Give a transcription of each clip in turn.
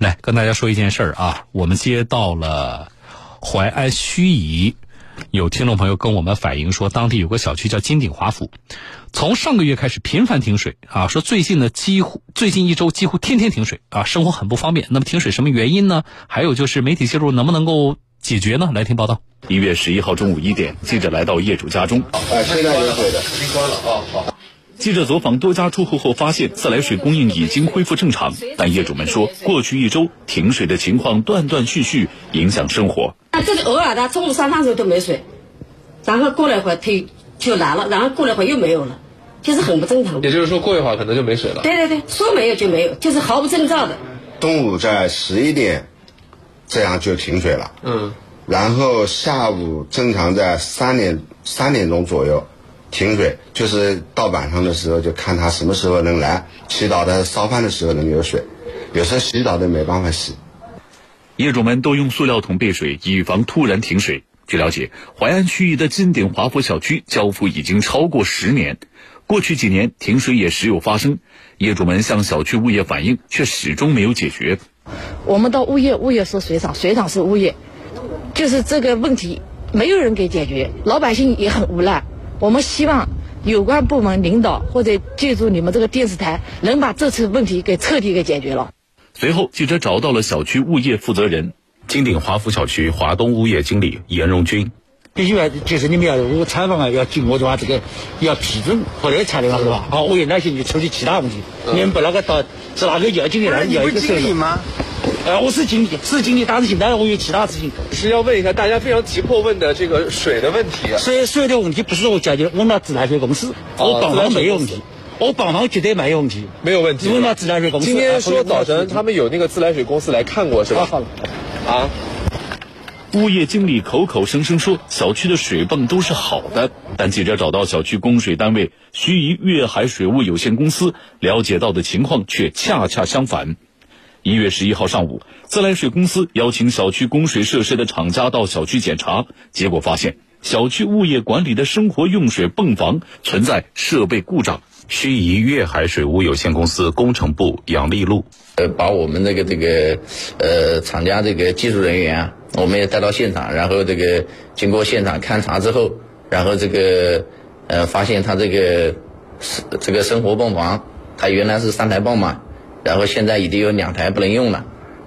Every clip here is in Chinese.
来跟大家说一件事儿啊，我们接到了淮安盱眙，有听众朋友跟我们反映说，当地有个小区叫金鼎华府，从上个月开始频繁停水啊，说最近呢几乎最近一周几乎天天停水啊，生活很不方便。那么停水什么原因呢？还有就是媒体介入能不能够解决呢？来听报道。一月十一号中午一点，记者来到业主家中。哎，现在有水的，已经关了啊，好。记者走访多家住户后发现，自来水供应已经恢复正常，但业主们说，过去一周停水的情况断断续续，影响生活。那，这个偶尔的，中午上饭时候都没水，然后过了一会儿退就来了，然后过了一会儿又没有了，就是很不正常。也就是说，过一会儿可能就没水了。对对对，说没有就没有，就是毫无征兆的。中午在十一点，这样就停水了。嗯。然后下午正常在三点三点钟左右。停水就是到晚上的时候，就看他什么时候能来洗澡的、烧饭的时候能有水，有时候洗澡都没办法洗。业主们都用塑料桶备水，以防突然停水。据了解，淮安区域的金鼎华府小区交付已经超过十年，过去几年停水也时有发生，业主们向小区物业反映，却始终没有解决。我们到物业，物业说水厂，水厂是物业，就是这个问题没有人给解决，老百姓也很无奈。我们希望有关部门领导或者借助你们这个电视台，能把这次问题给彻底给解决了。随后，记者找到了小区物业负责人，金鼎华府小区华东物业经理严荣军。必须要就是你们要如果采访啊，要经过的话，这个要批准或者才能是吧？好，物业那些就处理其他问题，你们把那个到是哪个要经理那要一个经理吗？呃，我是经理，是经理当事情，但是我有其他事情。是要问一下大家非常急迫问的这个水的问题。水水的问题不是我解决，问到自来水公司，我帮忙没有问题，我帮忙绝对没有问题，没有问题。问到自来水公司。今天说早晨他们有那个自来水公司来看过是吧？好了，啊，物业经理口口声声说小区的水泵都是好的，但记者找到小区供水单位盱眙粤海水务有限公司，了解到的情况却恰恰相反。一月十一号上午，自来水公司邀请小区供水设施的厂家到小区检查，结果发现小区物业管理的生活用水泵房存在设备故障。盱眙粤海水务有限公司工程部杨丽露，呃，把我们这个这个呃厂家这个技术人员啊，我们也带到现场，然后这个经过现场勘查之后，然后这个呃发现他这个这个生活泵房，它原来是三台泵嘛。然后现在已经有两台不能用了，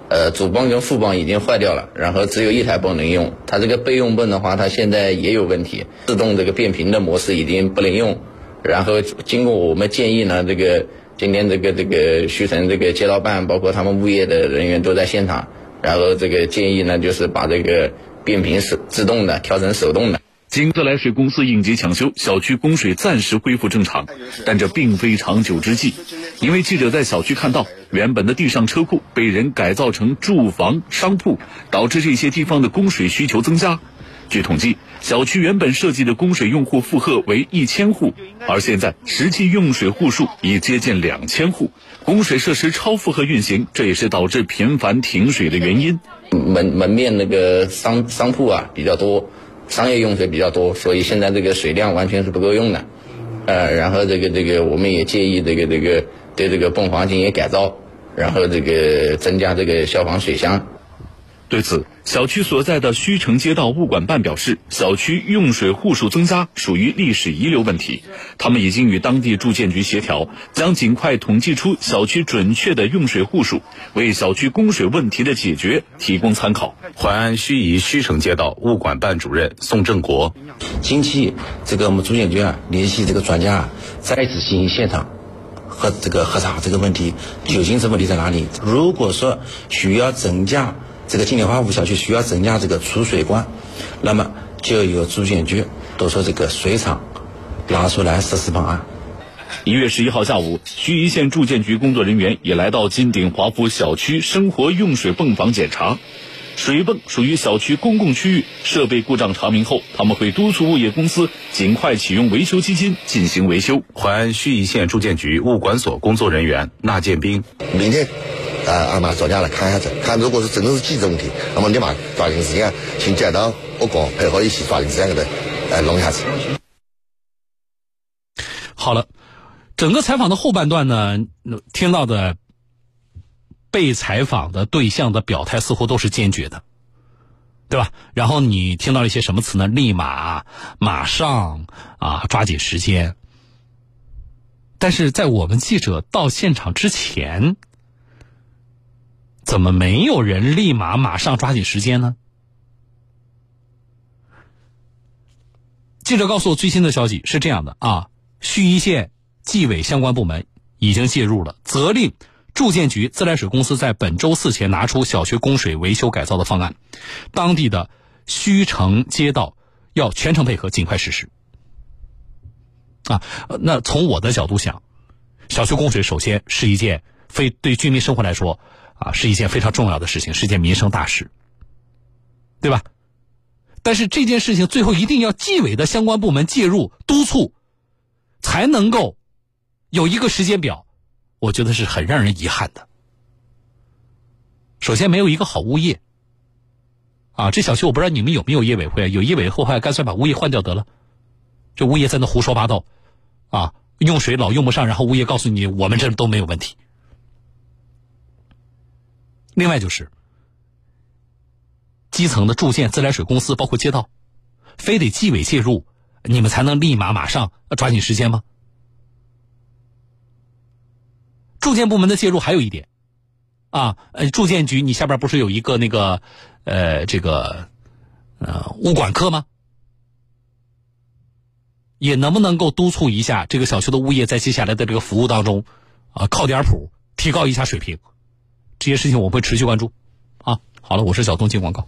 呃，主泵跟副泵已经坏掉了，然后只有一台泵能用。它这个备用泵的话，它现在也有问题，自动这个变频的模式已经不能用。然后经过我们建议呢，这个今天这个这个徐城这个街道办，包括他们物业的人员都在现场，然后这个建议呢，就是把这个变频手自动的调成手动的。经自来水公司应急抢修，小区供水暂时恢复正常，但这并非长久之计，因为记者在小区看到，原本的地上车库被人改造成住房、商铺，导致这些地方的供水需求增加。据统计，小区原本设计的供水用户负荷为一千户，而现在实际用水户数已接近两千户，供水设施超负荷运行，这也是导致频繁停水的原因。门门面那个商商铺啊比较多。商业用水比较多，所以现在这个水量完全是不够用的，呃，然后这个这个我们也建议这个这个对这个泵房进行改造，然后这个增加这个消防水箱。对此，小区所在的虚城街道物管办表示，小区用水户数增加属于历史遗留问题，他们已经与当地住建局协调，将尽快统计出小区准确的用水户数，为小区供水问题的解决提供参考。淮安盱眙虚城街道物管办主任宋正国，近期这个我们住建局啊联系这个专家啊，再次进行现场和这个核查这个问题，究竟是问题在哪里？如果说需要增加。这个金鼎华府小区需要增加这个储水罐，那么就由住建局，都说这个水厂拿出来实施方案。一月十一号下午，盱眙县住建局工作人员也来到金鼎华府小区生活用水泵房检查。水泵属于小区公共区域，设备故障查明后，他们会督促物业公司尽快启用维修基金进行维修。淮安盱眙县住建局物管所工作人员纳建兵，明天。啊，俺们专家来看一下子，看如果是真的是记者问题，那么立马抓紧时间请街道我哥配合一起抓紧时间给他来弄一下子。好了，整个采访的后半段呢，听到的被采访的对象的表态似乎都是坚决的，对吧？然后你听到了一些什么词呢？立马、马上啊，抓紧时间。但是在我们记者到现场之前，怎么没有人立马马上抓紧时间呢？记者告诉我最新的消息是这样的啊，盱眙县纪委相关部门已经介入了，责令住建局自来水公司在本周四前拿出小区供水维修改造的方案，当地的盱城街道要全程配合，尽快实施。啊，那从我的角度想，小区供水首先是一件非对居民生活来说啊是一件非常重要的事情，是件民生大事，对吧？但是这件事情最后一定要纪委的相关部门介入督促，才能够有一个时间表，我觉得是很让人遗憾的。首先没有一个好物业，啊，这小区我不知道你们有没有业委会，有业委会，干脆把物业换掉得了。这物业在那胡说八道，啊，用水老用不上，然后物业告诉你我们这都没有问题。另外就是。基层的住建自来水公司，包括街道，非得纪委介入，你们才能立马马上抓紧时间吗？住建部门的介入还有一点，啊，呃，住建局你下边不是有一个那个，呃，这个，呃，物管科吗？也能不能够督促一下这个小区的物业，在接下来的这个服务当中，啊，靠点谱，提高一下水平，这些事情我会持续关注。啊，好了，我是小东，进广告。